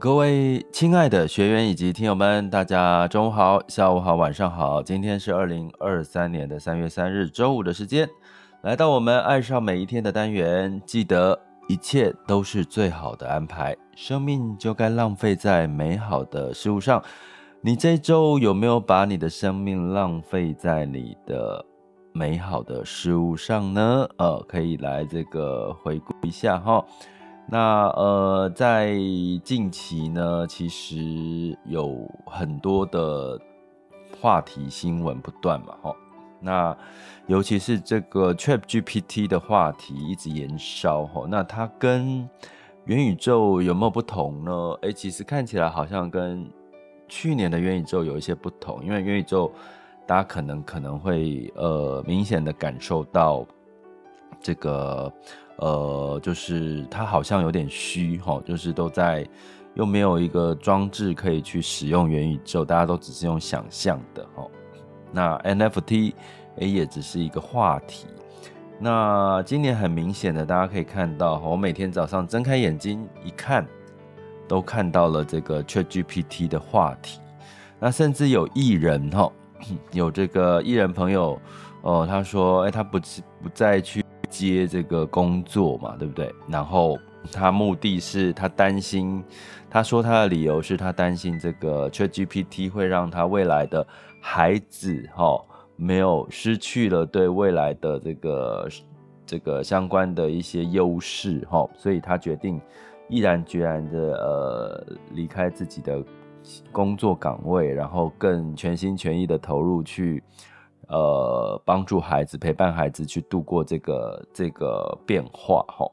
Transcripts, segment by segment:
各位亲爱的学员以及听友们，大家中午好、下午好、晚上好。今天是二零二三年的三月三日周五的时间，来到我们爱上每一天的单元。记得一切都是最好的安排，生命就该浪费在美好的事物上。你这周有没有把你的生命浪费在你的美好的事物上呢？呃，可以来这个回顾一下哈。那呃，在近期呢，其实有很多的话题新闻不断嘛，哈。那尤其是这个 ChatGPT 的话题一直延烧，哈。那它跟元宇宙有没有不同呢？诶，其实看起来好像跟去年的元宇宙有一些不同，因为元宇宙大家可能可能会呃明显的感受到这个。呃，就是它好像有点虚哈，就是都在又没有一个装置可以去使用元宇宙，大家都只是用想象的哈。那 NFT 也只是一个话题。那今年很明显的，大家可以看到，我每天早上睁开眼睛一看，都看到了这个 ChatGPT 的话题。那甚至有艺人哈，有这个艺人朋友哦，他说，哎，他不不再去。接这个工作嘛，对不对？然后他目的是他担心，他说他的理由是他担心这个 ChatGPT 会让他未来的孩子哈、哦、没有失去了对未来的这个这个相关的一些优势哈、哦，所以他决定毅然决然的呃离开自己的工作岗位，然后更全心全意的投入去。呃，帮助孩子，陪伴孩子去度过这个这个变化哈。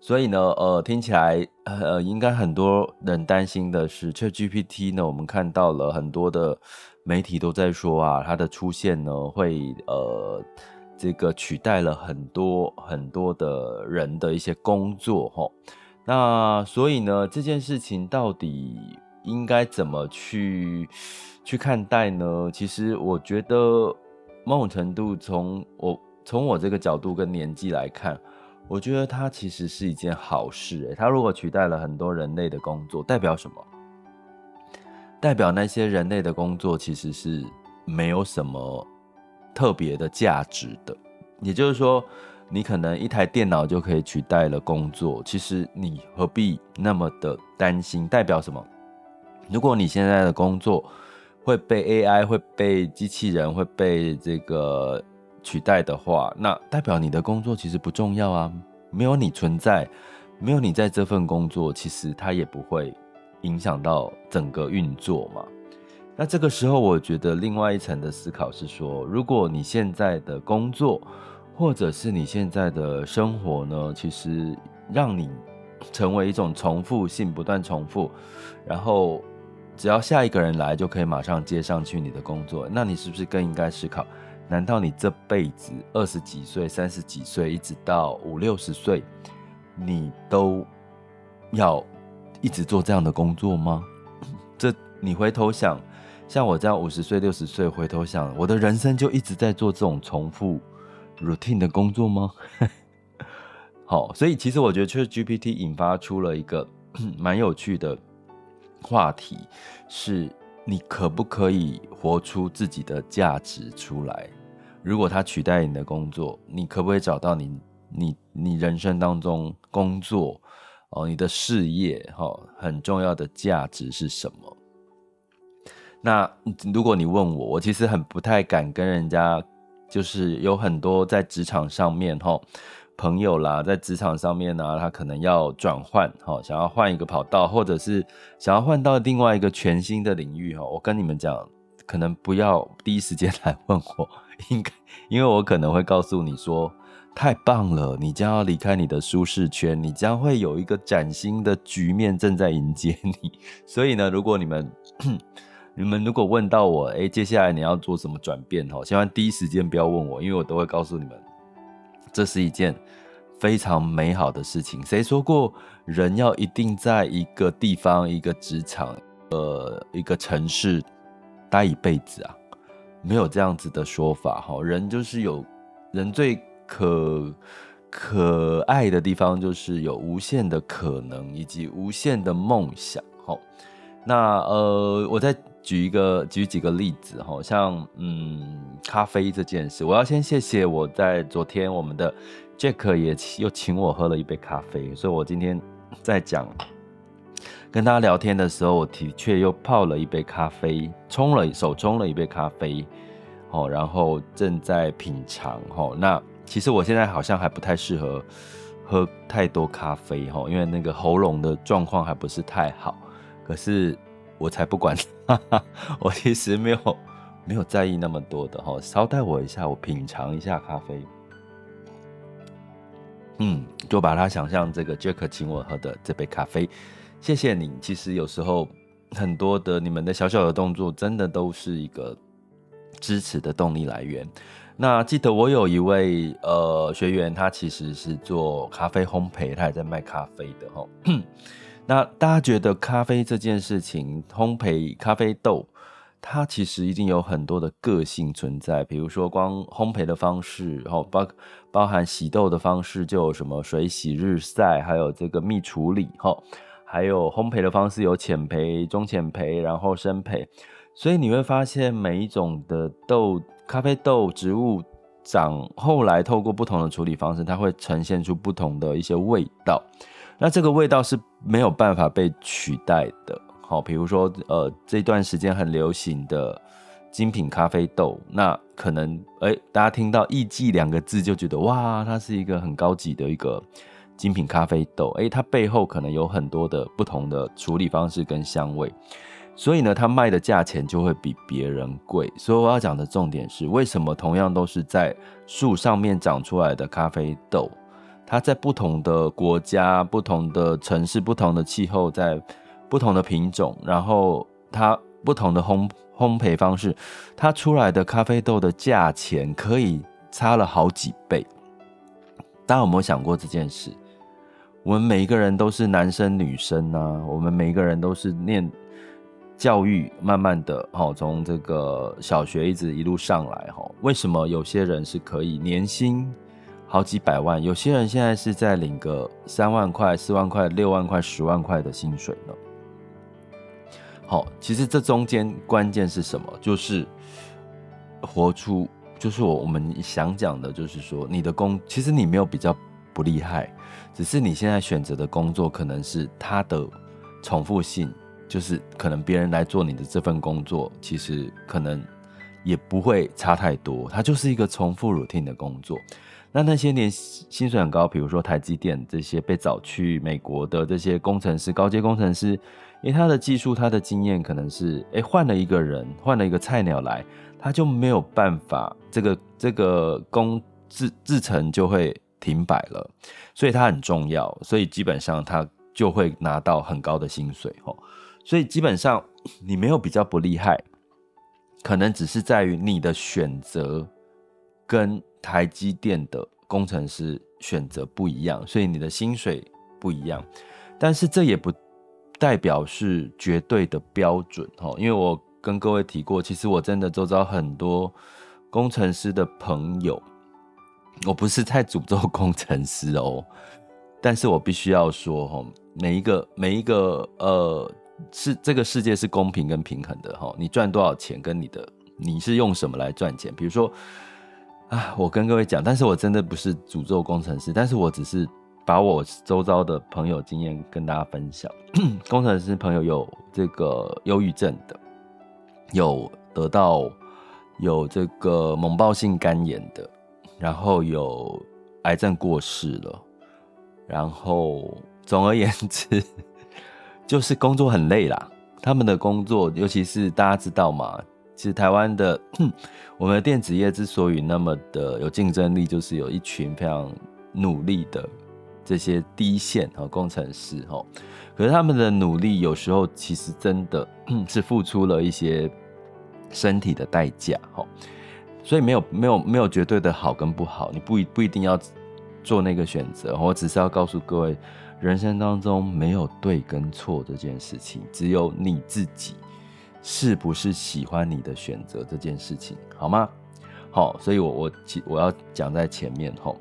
所以呢，呃，听起来呃，应该很多人担心的是，ChatGPT 呢，我们看到了很多的媒体都在说啊，它的出现呢，会呃，这个取代了很多很多的人的一些工作哈。那所以呢，这件事情到底应该怎么去？去看待呢？其实我觉得某种程度，从我从我这个角度跟年纪来看，我觉得它其实是一件好事。诶，它如果取代了很多人类的工作，代表什么？代表那些人类的工作其实是没有什么特别的价值的。也就是说，你可能一台电脑就可以取代了工作，其实你何必那么的担心？代表什么？如果你现在的工作，会被 AI 会被机器人会被这个取代的话，那代表你的工作其实不重要啊。没有你存在，没有你在这份工作，其实它也不会影响到整个运作嘛。那这个时候，我觉得另外一层的思考是说，如果你现在的工作或者是你现在的生活呢，其实让你成为一种重复性，不断重复，然后。只要下一个人来，就可以马上接上去你的工作，那你是不是更应该思考？难道你这辈子二十几岁、三十几岁，一直到五六十岁，你都要一直做这样的工作吗？这你回头想，像我这样五十岁、六十岁，回头想，我的人生就一直在做这种重复 routine 的工作吗？好，所以其实我觉得，确实 GPT 引发出了一个 蛮有趣的。话题是你可不可以活出自己的价值出来？如果他取代你的工作，你可不可以找到你你你人生当中工作哦，你的事业哈很重要的价值是什么？那如果你问我，我其实很不太敢跟人家，就是有很多在职场上面哈。朋友啦，在职场上面呢、他可能要转换，哈，想要换一个跑道，或者是想要换到另外一个全新的领域，哈。我跟你们讲，可能不要第一时间来问我，应该，因为我可能会告诉你说，太棒了，你将要离开你的舒适圈，你将会有一个崭新的局面正在迎接你。所以呢，如果你们，你们如果问到我，诶，接下来你要做什么转变，哈，千万第一时间不要问我，因为我都会告诉你们。这是一件非常美好的事情。谁说过人要一定在一个地方、一个职场、呃，一个城市待一辈子啊？没有这样子的说法哈。人就是有人最可可爱的地方就是有无限的可能以及无限的梦想。好，那呃，我在举一个举几个例子，哈像嗯，咖啡这件事，我要先谢谢我在昨天我们的 Jack 也又请我喝了一杯咖啡，所以我今天在讲跟大家聊天的时候，我的确又泡了一杯咖啡，冲了手冲了一杯咖啡，哦，然后正在品尝，好，那。其实我现在好像还不太适合喝太多咖啡哈，因为那个喉咙的状况还不是太好。可是我才不管，哈哈，我其实没有没有在意那么多的哈。稍待我一下，我品尝一下咖啡。嗯，就把它想象这个 Jack 请我喝的这杯咖啡，谢谢你。其实有时候很多的你们的小小的动作，真的都是一个支持的动力来源。那记得我有一位呃学员，他其实是做咖啡烘焙，他也在卖咖啡的哈。那大家觉得咖啡这件事情，烘焙咖啡豆，它其实一定有很多的个性存在。比如说，光烘焙的方式，然后包包含洗豆的方式，就有什么水洗、日晒，还有这个蜜处理哈，还有烘焙的方式有浅焙、中浅焙，然后深焙。所以你会发现每一种的豆。咖啡豆植物长后来透过不同的处理方式，它会呈现出不同的一些味道。那这个味道是没有办法被取代的。好，比如说呃这段时间很流行的精品咖啡豆，那可能哎、大家听到艺妓两个字就觉得哇，它是一个很高级的一个精品咖啡豆。哎、它背后可能有很多的不同的处理方式跟香味。所以呢，它卖的价钱就会比别人贵。所以我要讲的重点是，为什么同样都是在树上面长出来的咖啡豆，它在不同的国家、不同的城市、不同的气候，在不同的品种，然后它不同的烘烘焙方式，它出来的咖啡豆的价钱可以差了好几倍。大家有没有想过这件事？我们每一个人都是男生女生啊，我们每一个人都是念。教育慢慢的，哈，从这个小学一直一路上来，哈，为什么有些人是可以年薪好几百万，有些人现在是在领个三万块、四万块、六万块、十万块的薪水呢？好，其实这中间关键是什么？就是活出，就是我我们想讲的，就是说你的工，其实你没有比较不厉害，只是你现在选择的工作可能是它的重复性。就是可能别人来做你的这份工作，其实可能也不会差太多，它就是一个重复 routine 的工作。那那些年薪水很高，比如说台积电这些被找去美国的这些工程师、高阶工程师，因为他的技术、他的经验可能是，诶，换了一个人，换了一个菜鸟来，他就没有办法，这个这个工制制程就会停摆了，所以他很重要，所以基本上他就会拿到很高的薪水，哦。所以基本上你没有比较不厉害，可能只是在于你的选择跟台积电的工程师选择不一样，所以你的薪水不一样。但是这也不代表是绝对的标准哈，因为我跟各位提过，其实我真的周遭很多工程师的朋友，我不是在诅咒工程师哦，但是我必须要说哈，每一个每一个呃。是这个世界是公平跟平衡的哈，你赚多少钱跟你的你是用什么来赚钱？比如说啊，我跟各位讲，但是我真的不是诅咒工程师，但是我只是把我周遭的朋友经验跟大家分享。工程师朋友有这个忧郁症的，有得到有这个猛暴性肝炎的，然后有癌症过世了，然后总而言之。就是工作很累啦，他们的工作，尤其是大家知道嘛，其实台湾的 我们的电子业之所以那么的有竞争力，就是有一群非常努力的这些低线和工程师哈。可是他们的努力有时候其实真的 是付出了一些身体的代价哈。所以没有没有没有绝对的好跟不好，你不一不一定要做那个选择。我只是要告诉各位。人生当中没有对跟错这件事情，只有你自己是不是喜欢你的选择这件事情，好吗？好，所以我我我要讲在前面吼，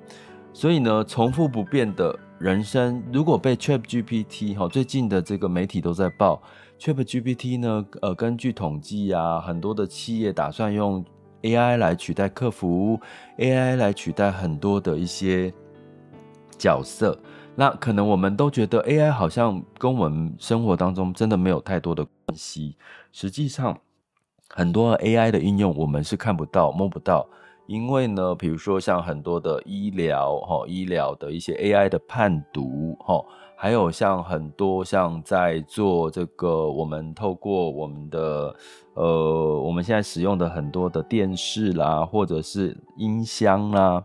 所以呢，重复不变的人生，如果被 ChatGPT 哈，最近的这个媒体都在报 ChatGPT 呢，呃，根据统计啊，很多的企业打算用 AI 来取代客服，AI 来取代很多的一些角色。那可能我们都觉得 AI 好像跟我们生活当中真的没有太多的关系。实际上，很多 AI 的应用我们是看不到、摸不到，因为呢，比如说像很多的医疗哈，医疗的一些 AI 的判读哈，还有像很多像在做这个，我们透过我们的呃，我们现在使用的很多的电视啦，或者是音箱啦，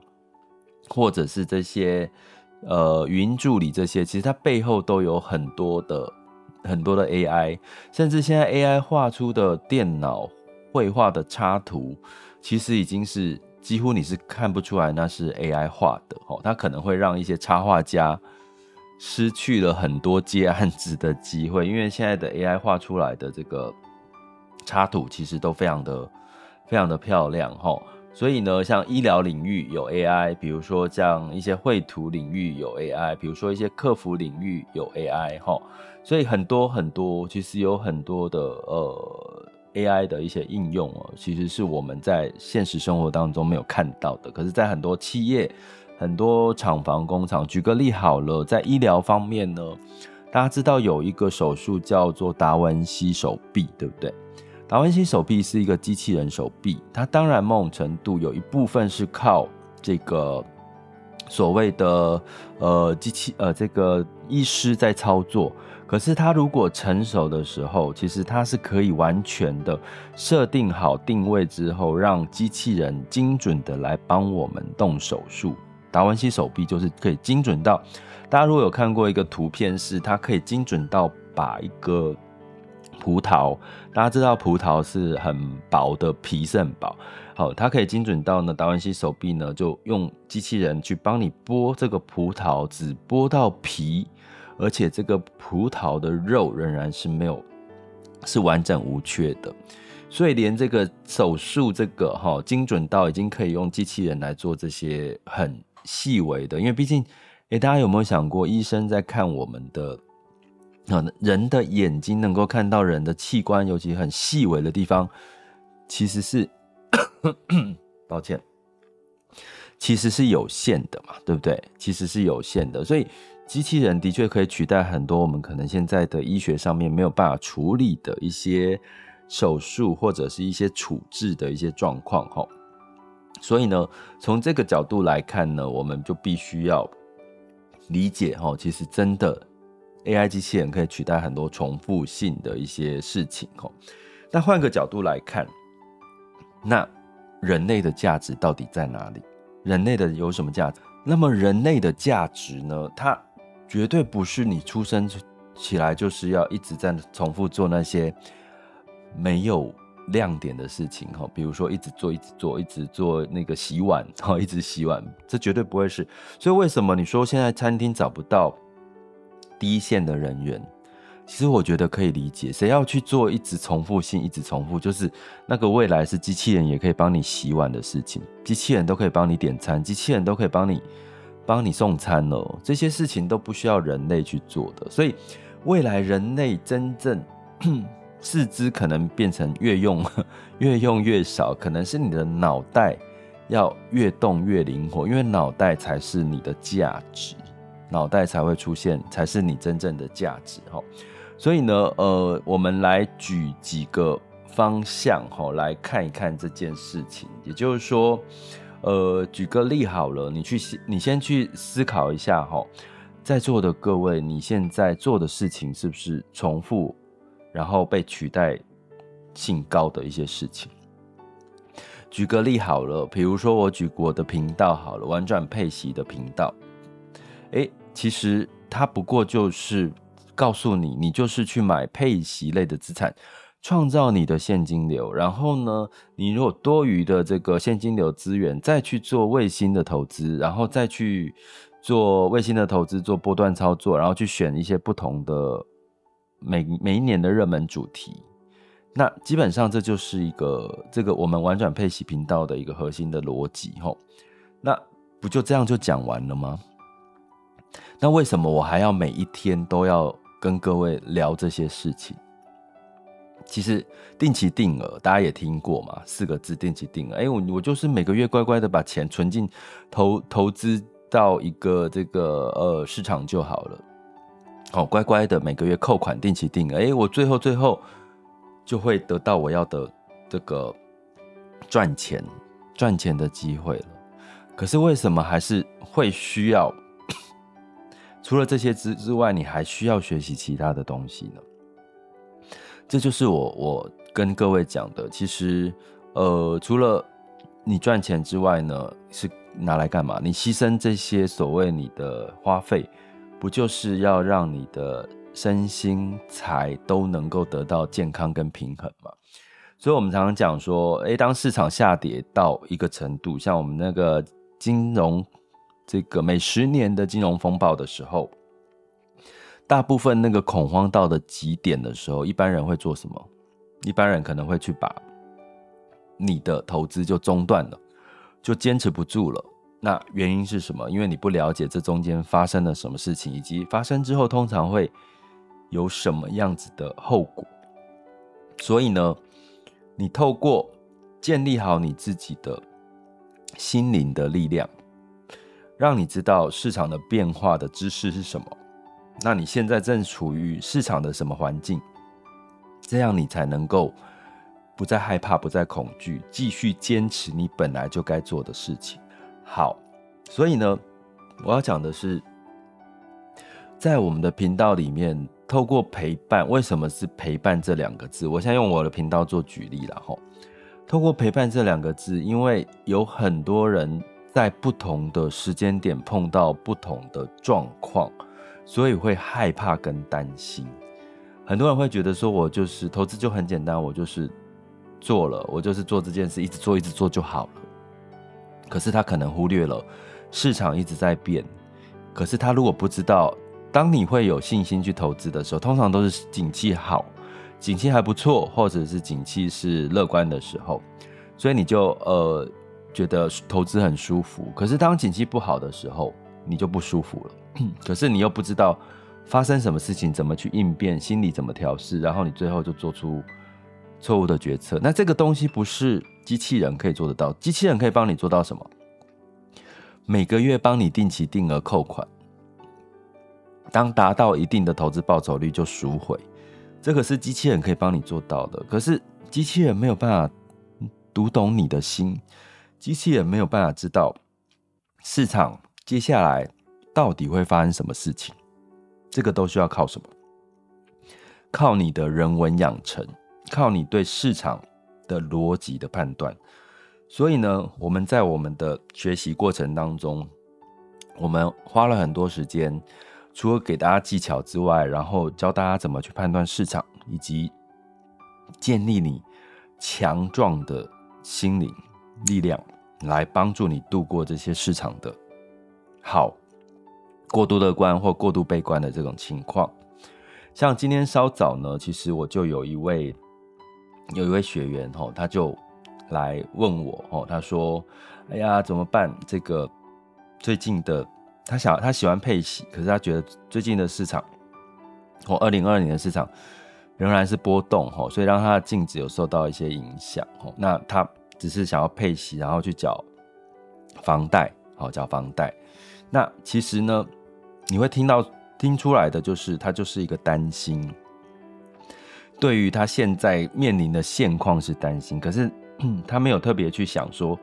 或者是这些。呃，语音助理这些，其实它背后都有很多的很多的 AI，甚至现在 AI 画出的电脑绘画的插图，其实已经是几乎你是看不出来那是 AI 画的哦。它可能会让一些插画家失去了很多接案子的机会，因为现在的 AI 画出来的这个插图其实都非常的非常的漂亮哦。所以呢，像医疗领域有 AI，比如说像一些绘图领域有 AI，比如说一些客服领域有 AI，哈，所以很多很多，其实有很多的呃 AI 的一些应用哦，其实是我们在现实生活当中没有看到的，可是，在很多企业、很多厂房、工厂，举个例好了，在医疗方面呢，大家知道有一个手术叫做达文西手臂，对不对？达文西手臂是一个机器人手臂，它当然某种程度有一部分是靠这个所谓的呃机器呃这个医师在操作，可是它如果成熟的时候，其实它是可以完全的设定好定位之后，让机器人精准的来帮我们动手术。达文西手臂就是可以精准到，大家如果有看过一个图片，是它可以精准到把一个。葡萄，大家知道葡萄是很薄的，皮是很薄。好，它可以精准到呢，达文西手臂呢，就用机器人去帮你剥这个葡萄，只剥到皮，而且这个葡萄的肉仍然是没有，是完整无缺的。所以连这个手术，这个哈精准到已经可以用机器人来做这些很细微的，因为毕竟，诶，大家有没有想过，医生在看我们的？人的眼睛能够看到人的器官，尤其很细微的地方，其实是，抱歉，其实是有限的嘛，对不对？其实是有限的，所以机器人的确可以取代很多我们可能现在的医学上面没有办法处理的一些手术或者是一些处置的一些状况，哈。所以呢，从这个角度来看呢，我们就必须要理解，哈，其实真的。AI 机器人可以取代很多重复性的一些事情哦。但换个角度来看，那人类的价值到底在哪里？人类的有什么价值？那么人类的价值呢？它绝对不是你出生起来就是要一直在重复做那些没有亮点的事情哈。比如说一直做、一直做、一直做那个洗碗哈，一直洗碗，这绝对不会是。所以为什么你说现在餐厅找不到？第一线的人员，其实我觉得可以理解。谁要去做一直重复性、一直重复，就是那个未来是机器人也可以帮你洗碗的事情，机器人都可以帮你点餐，机器人都可以帮你帮你送餐了。这些事情都不需要人类去做的。所以未来人类真正 四肢可能变成越用 越用越少，可能是你的脑袋要越动越灵活，因为脑袋才是你的价值。脑袋才会出现，才是你真正的价值哈。所以呢，呃，我们来举几个方向哈，来看一看这件事情。也就是说，呃，举个例好了，你去，你先去思考一下哈，在座的各位，你现在做的事情是不是重复，然后被取代性高的一些事情？举个例好了，比如说我举我的频道好了，玩转配息的频道，其实它不过就是告诉你，你就是去买配息类的资产，创造你的现金流。然后呢，你如果多余的这个现金流资源，再去做卫星的投资，然后再去做卫星的投资，做波段操作，然后去选一些不同的每每一年的热门主题。那基本上这就是一个这个我们玩转配息频道的一个核心的逻辑吼。那不就这样就讲完了吗？那为什么我还要每一天都要跟各位聊这些事情？其实定期定额大家也听过嘛，四个字定期定额。哎，我我就是每个月乖乖的把钱存进投投资到一个这个呃市场就好了。哦，乖乖的每个月扣款定期定额，哎，我最后最后就会得到我要的这个赚钱赚钱的机会了。可是为什么还是会需要？除了这些之之外，你还需要学习其他的东西呢？这就是我我跟各位讲的。其实，呃，除了你赚钱之外呢，是拿来干嘛？你牺牲这些所谓你的花费，不就是要让你的身心财都能够得到健康跟平衡吗？所以，我们常常讲说，诶，当市场下跌到一个程度，像我们那个金融这个每十年的金融风暴的时候。大部分那个恐慌到的极点的时候，一般人会做什么？一般人可能会去把你的投资就中断了，就坚持不住了。那原因是什么？因为你不了解这中间发生了什么事情，以及发生之后通常会有什么样子的后果。所以呢，你透过建立好你自己的心灵的力量，让你知道市场的变化的知识是什么。那你现在正处于市场的什么环境？这样你才能够不再害怕，不再恐惧，继续坚持你本来就该做的事情。好，所以呢，我要讲的是，在我们的频道里面，透过陪伴，为什么是陪伴这两个字？我现在用我的频道做举例了哈。透过陪伴这两个字，因为有很多人在不同的时间点碰到不同的状况。所以会害怕跟担心，很多人会觉得说，我就是投资就很简单，我就是做了，我就是做这件事，一直做一直做就好了。可是他可能忽略了市场一直在变，可是他如果不知道，当你会有信心去投资的时候，通常都是景气好，景气还不错，或者是景气是乐观的时候，所以你就呃觉得投资很舒服。可是当景气不好的时候，你就不舒服了。可是你又不知道发生什么事情，怎么去应变，心理怎么调试，然后你最后就做出错误的决策。那这个东西不是机器人可以做得到，机器人可以帮你做到什么？每个月帮你定期定额扣款，当达到一定的投资报酬率就赎回，这个是机器人可以帮你做到的。可是机器人没有办法读懂你的心，机器人没有办法知道市场接下来。到底会发生什么事情？这个都需要靠什么？靠你的人文养成，靠你对市场的逻辑的判断。所以呢，我们在我们的学习过程当中，我们花了很多时间，除了给大家技巧之外，然后教大家怎么去判断市场，以及建立你强壮的心灵力量，来帮助你度过这些市场的好。过度乐观或过度悲观的这种情况，像今天稍早呢，其实我就有一位有一位学员吼，他就来问我吼，他说：“哎呀，怎么办？这个最近的他想他喜欢配息，可是他觉得最近的市场或二零二二年的市场仍然是波动吼，所以让他的净值有受到一些影响吼。那他只是想要配息，然后去缴房贷，好缴房贷。那其实呢？”你会听到听出来的就是，他就是一个担心，对于他现在面临的现况是担心，可是 他没有特别去想说，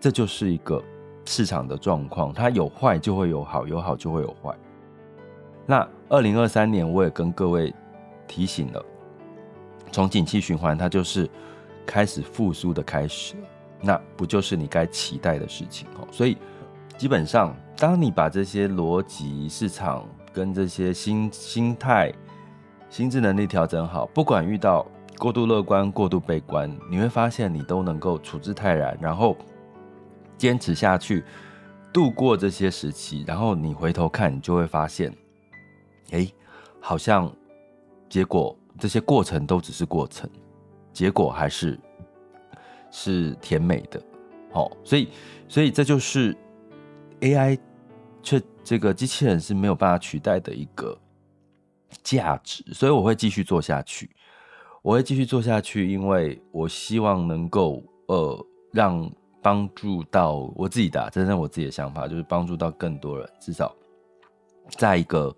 这就是一个市场的状况，它有坏就会有好，有好就会有坏。那二零二三年我也跟各位提醒了，从景气循环它就是开始复苏的开始，那不就是你该期待的事情哦？所以基本上。当你把这些逻辑、市场跟这些心心态、心智能力调整好，不管遇到过度乐观、过度悲观，你会发现你都能够处之泰然，然后坚持下去，度过这些时期。然后你回头看，你就会发现，哎，好像结果这些过程都只是过程，结果还是是甜美的。好，所以，所以这就是。AI 却这个机器人是没有办法取代的一个价值，所以我会继续做下去。我会继续做下去，因为我希望能够呃让帮助到我自己的，真正我自己的想法就是帮助到更多人，至少在一个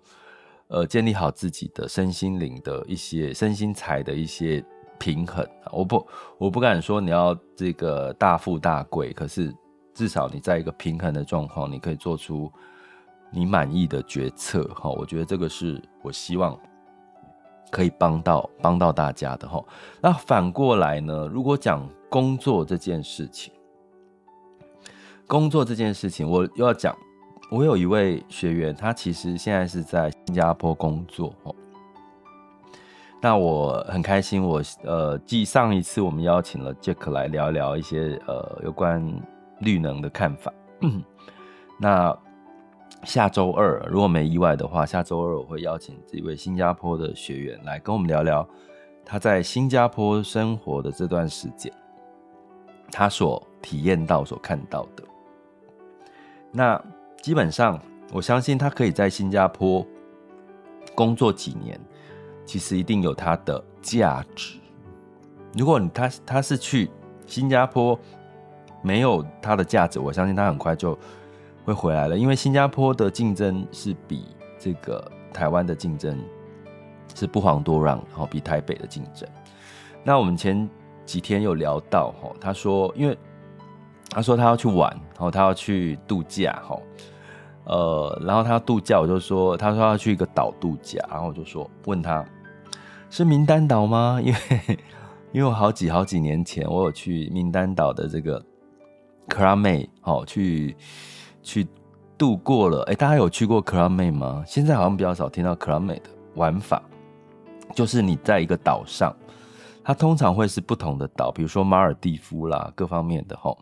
呃建立好自己的身心灵的一些身心财的一些平衡。我不我不敢说你要这个大富大贵，可是至少你在一个平衡的状况，你可以做出你满意的决策。哈，我觉得这个是我希望。可以帮到帮到大家的哈。那反过来呢？如果讲工作这件事情，工作这件事情，我又要讲，我有一位学员，他其实现在是在新加坡工作哦。那我很开心，我呃，继上一次我们邀请了 Jack 来聊一聊一些呃有关绿能的看法。那下周二，如果没意外的话，下周二我会邀请这位新加坡的学员来跟我们聊聊他在新加坡生活的这段时间，他所体验到、所看到的。那基本上，我相信他可以在新加坡工作几年，其实一定有它的价值。如果你他他是去新加坡没有他的价值，我相信他很快就。会回来了，因为新加坡的竞争是比这个台湾的竞争是不遑多让，然后比台北的竞争。那我们前几天有聊到，哈，他说，因为他说他要去玩，然后他要去度假，哈，呃，然后他要度假，我就说，他说要去一个岛度假，然后我就说，问他是名单岛吗？因为因为我好几好几年前我有去名单岛的这个克拉妹，好去。去度过了，哎、大家有去过 Club Med 吗？现在好像比较少听到 Club Med 的玩法，就是你在一个岛上，它通常会是不同的岛，比如说马尔地夫啦，各方面的齁，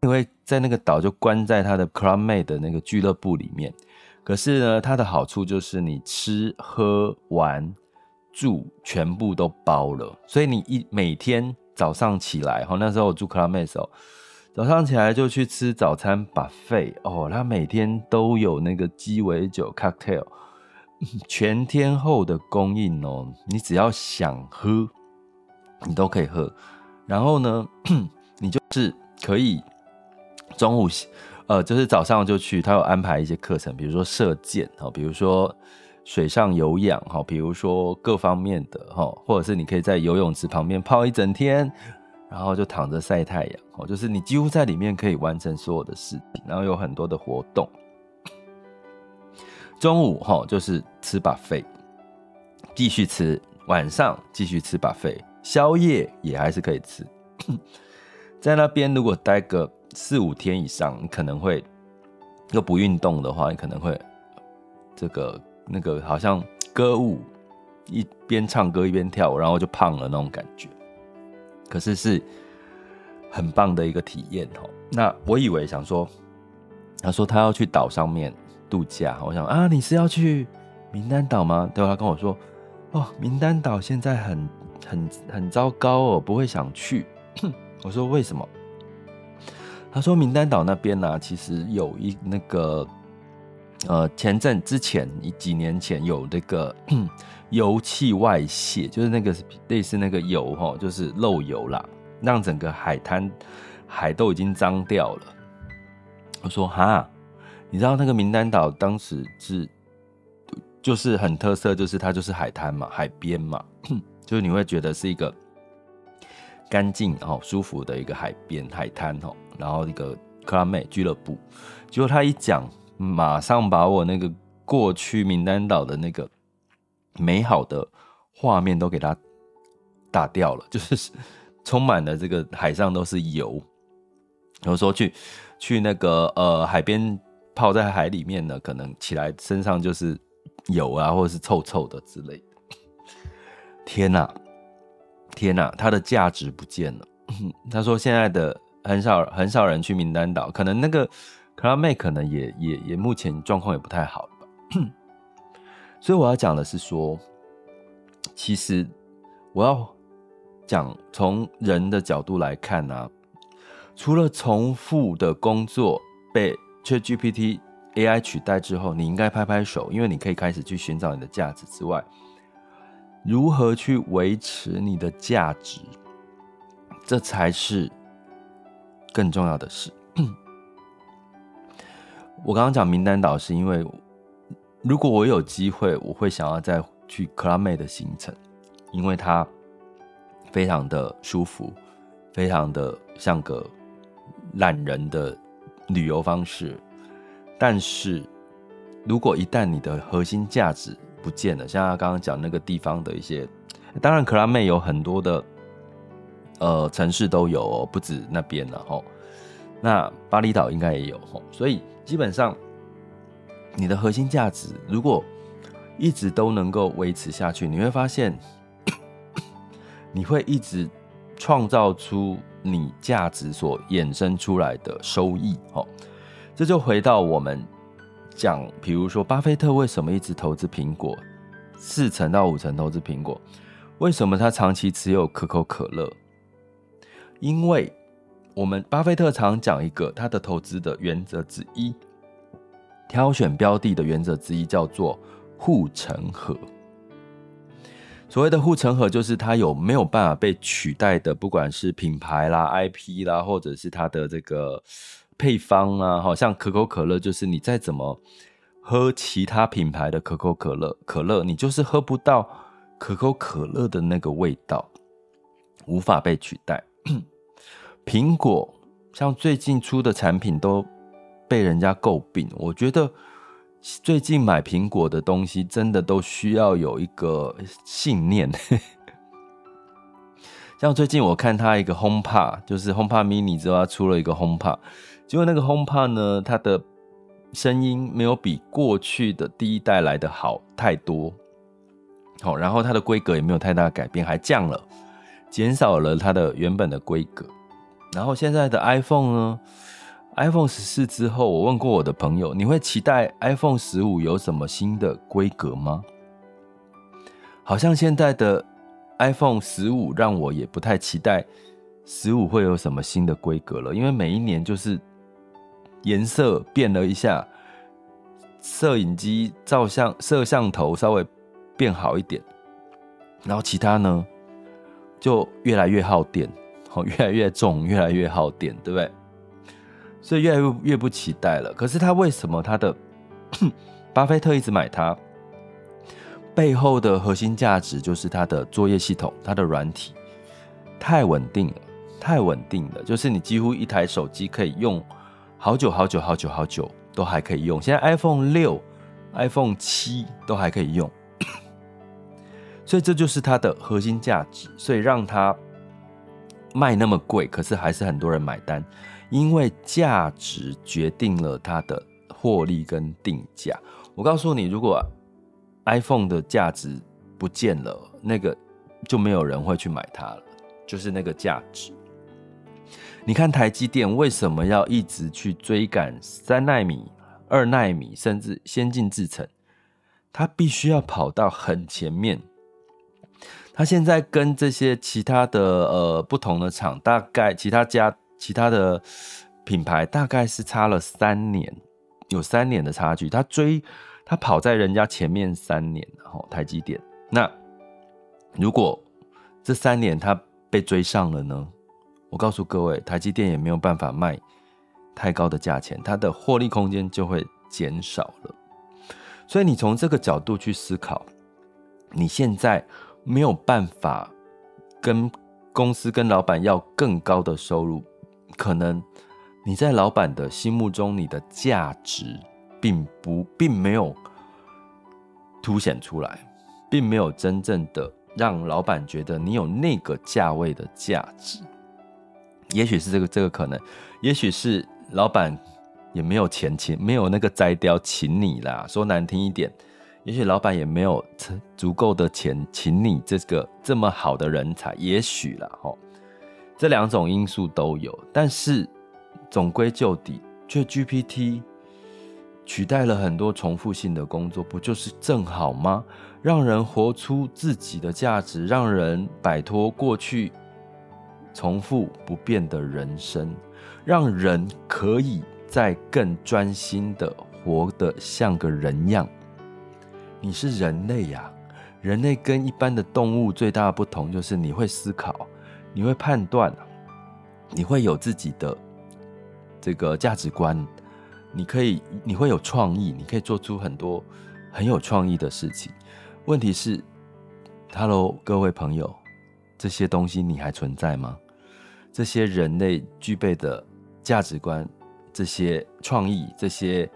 因为在那个岛就关在它的 Club Med 的那个俱乐部里面。可是呢，它的好处就是你吃喝玩住全部都包了，所以你一每天早上起来，齁，那时候我住 Club Med 的时候。早上起来就去吃早餐 buffet 哦，他每天都有那个鸡尾酒 cocktail，全天候的供应哦，你只要想喝，你都可以喝。然后呢，你就是可以中午，呃，就是早上就去，他有安排一些课程，比如说射箭哦，比如说水上有氧哈，比如说各方面的哈，或者是你可以在游泳池旁边泡一整天。然后就躺着晒太阳，哦，就是你几乎在里面可以完成所有的事情，然后有很多的活动。中午哈就是吃把肺继续吃，晚上继续吃把肺宵夜也还是可以吃。在那边如果待个四五天以上，你可能会又不运动的话，你可能会这个那个好像歌舞，一边唱歌一边跳舞，然后就胖了那种感觉。可是是很棒的一个体验哦。那我以为想说，他说他要去岛上面度假，我想啊，你是要去名单岛吗？对，他跟我说，哦，名单岛现在很很很糟糕哦，不会想去。我说为什么？他说名单岛那边呢、啊，其实有一那个呃，前阵之前几年前有那个。油气外泄，就是那个类似那个油哈，就是漏油啦，让整个海滩海都已经脏掉了。我说哈，你知道那个名单岛当时是就是很特色，就是它就是海滩嘛，海边嘛，就是你会觉得是一个干净哦、舒服的一个海边海滩哦，然后一个克拉妹俱乐部。结果他一讲，马上把我那个过去名单岛的那个。美好的画面都给它打掉了，就是充满了这个海上都是油。有时候去去那个呃海边泡在海里面呢，可能起来身上就是油啊，或者是臭臭的之类的。天哪，天哪，它的价值不见了。他说现在的很少很少人去名单岛，可能那个 Club Med 可能也也也目前状况也不太好吧。所以我要讲的是说，其实我要讲从人的角度来看呢、啊，除了重复的工作被 ChatGPT AI 取代之后，你应该拍拍手，因为你可以开始去寻找你的价值之外，如何去维持你的价值，这才是更重要的事。我刚刚讲名单岛，是因为如果我有机会，我会想要再去克拉妹的行程，因为它非常的舒服，非常的像个懒人的旅游方式。但是，如果一旦你的核心价值不见了，像他刚刚讲那个地方的一些，当然克拉妹有很多的呃城市都有哦，不止那边了哦。那巴厘岛应该也有吼，所以。基本上，你的核心价值如果一直都能够维持下去，你会发现，你会一直创造出你价值所衍生出来的收益。哦，这就回到我们讲，比如说巴菲特为什么一直投资苹果，四成到五成投资苹果，为什么他长期持有可口可乐？因为。我们巴菲特常讲一个他的投资的原则之一，挑选标的的原则之一叫做护城河。所谓的护城河，就是它有没有办法被取代的，不管是品牌啦、IP 啦，或者是它的这个配方啊，好像可口可乐，就是你再怎么喝其他品牌的可口可乐，可乐你就是喝不到可口可乐的那个味道，无法被取代。苹果像最近出的产品都被人家诟病，我觉得最近买苹果的东西真的都需要有一个信念。像最近我看它一个 HomePod，就是 HomePod Mini 之后，它出了一个 HomePod，结果那个 HomePod 呢，它的声音没有比过去的第一代来的好太多。好，然后它的规格也没有太大改变，还降了，减少了它的原本的规格。然后现在的 iPhone 呢？iPhone 十四之后，我问过我的朋友，你会期待 iPhone 十五有什么新的规格吗？好像现在的 iPhone 十五让我也不太期待十五会有什么新的规格了，因为每一年就是颜色变了一下，摄影机照相摄像头稍微变好一点，然后其他呢就越来越耗电。哦，越来越重，越来越耗电，对不对？所以越来越越不期待了。可是他为什么他的巴菲特一直买它？背后的核心价值就是它的作业系统，它的软体太稳定了，太稳定了。就是你几乎一台手机可以用好久好久好久好久都还可以用。现在 iPhone 六、iPhone 七都还可以用，所以这就是它的核心价值。所以让它。卖那么贵，可是还是很多人买单，因为价值决定了它的获利跟定价。我告诉你，如果 iPhone 的价值不见了，那个就没有人会去买它了，就是那个价值。你看台积电为什么要一直去追赶三纳米、二纳米，甚至先进制程？它必须要跑到很前面。他现在跟这些其他的呃不同的厂，大概其他家其他的品牌大概是差了三年，有三年的差距。他追他跑在人家前面三年，然后台积电。那如果这三年他被追上了呢？我告诉各位，台积电也没有办法卖太高的价钱，它的获利空间就会减少了。所以你从这个角度去思考，你现在。没有办法跟公司跟老板要更高的收入，可能你在老板的心目中，你的价值并不并没有凸显出来，并没有真正的让老板觉得你有那个价位的价值。也许是这个这个可能，也许是老板也没有钱请，没有那个摘雕请你啦。说难听一点。也许老板也没有足够的钱请你这个这么好的人才，也许啦齁，这两种因素都有。但是总归就底，却 GPT 取代了很多重复性的工作，不就是正好吗？让人活出自己的价值，让人摆脱过去重复不变的人生，让人可以再更专心的活得像个人样。你是人类呀，人类跟一般的动物最大的不同就是你会思考，你会判断，你会有自己的这个价值观，你可以，你会有创意，你可以做出很多很有创意的事情。问题是，Hello，各位朋友，这些东西你还存在吗？这些人类具备的价值观、这些创意、这些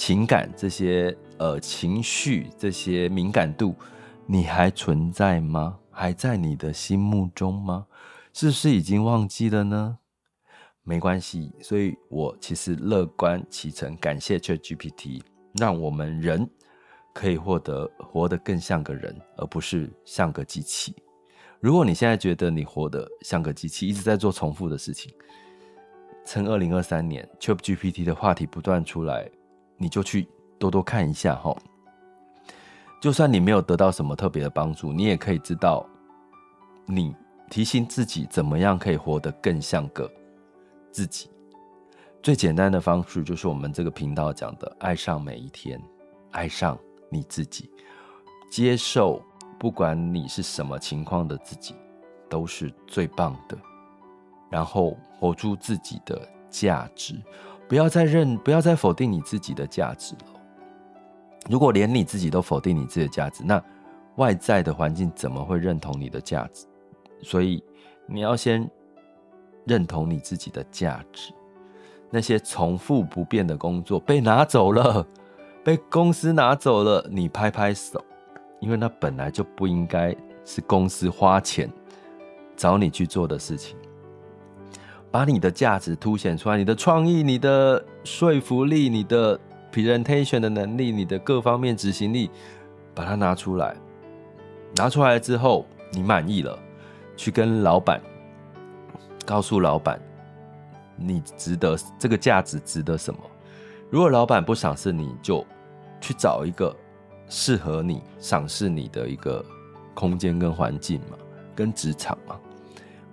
情感、这些呃情绪、这些敏感度，你还存在吗？还在你的心目中吗？是不是已经忘记了呢？没关系，所以我其实乐观其成，感谢 ChatGPT，让我们人可以获得活得更像个人，而不是像个机器。如果你现在觉得你活得像个机器，一直在做重复的事情，趁二零二三年 ChatGPT 的话题不断出来，你就去多多看一下哈。就算你没有得到什么特别的帮助，你也可以知道，你提醒自己怎么样可以活得更像个自己。最简单的方式就是我们这个频道讲的：爱上每一天，爱上你自己，接受。不管你是什么情况的自己，都是最棒的。然后活出自己的价值，不要再认，不要再否定你自己的价值了。如果连你自己都否定你自己的价值，那外在的环境怎么会认同你的价值？所以你要先认同你自己的价值。那些重复不变的工作被拿走了，被公司拿走了，你拍拍手。因为那本来就不应该是公司花钱找你去做的事情，把你的价值凸显出来，你的创意、你的说服力、你的 presentation 的能力、你的各方面执行力，把它拿出来。拿出来之后，你满意了，去跟老板告诉老板，你值得这个价值，值得什么？如果老板不赏识你，就去找一个。适合你、赏识你的一个空间跟环境嘛，跟职场嘛，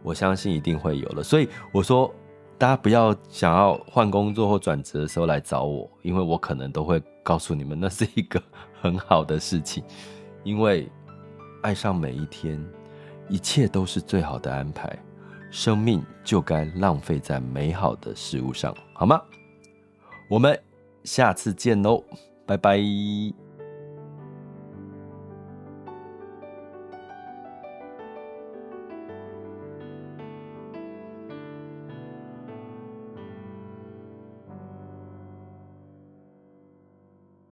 我相信一定会有了。所以我说，大家不要想要换工作或转职的时候来找我，因为我可能都会告诉你们，那是一个 很好的事情。因为爱上每一天，一切都是最好的安排。生命就该浪费在美好的事物上，好吗？我们下次见喽，拜拜。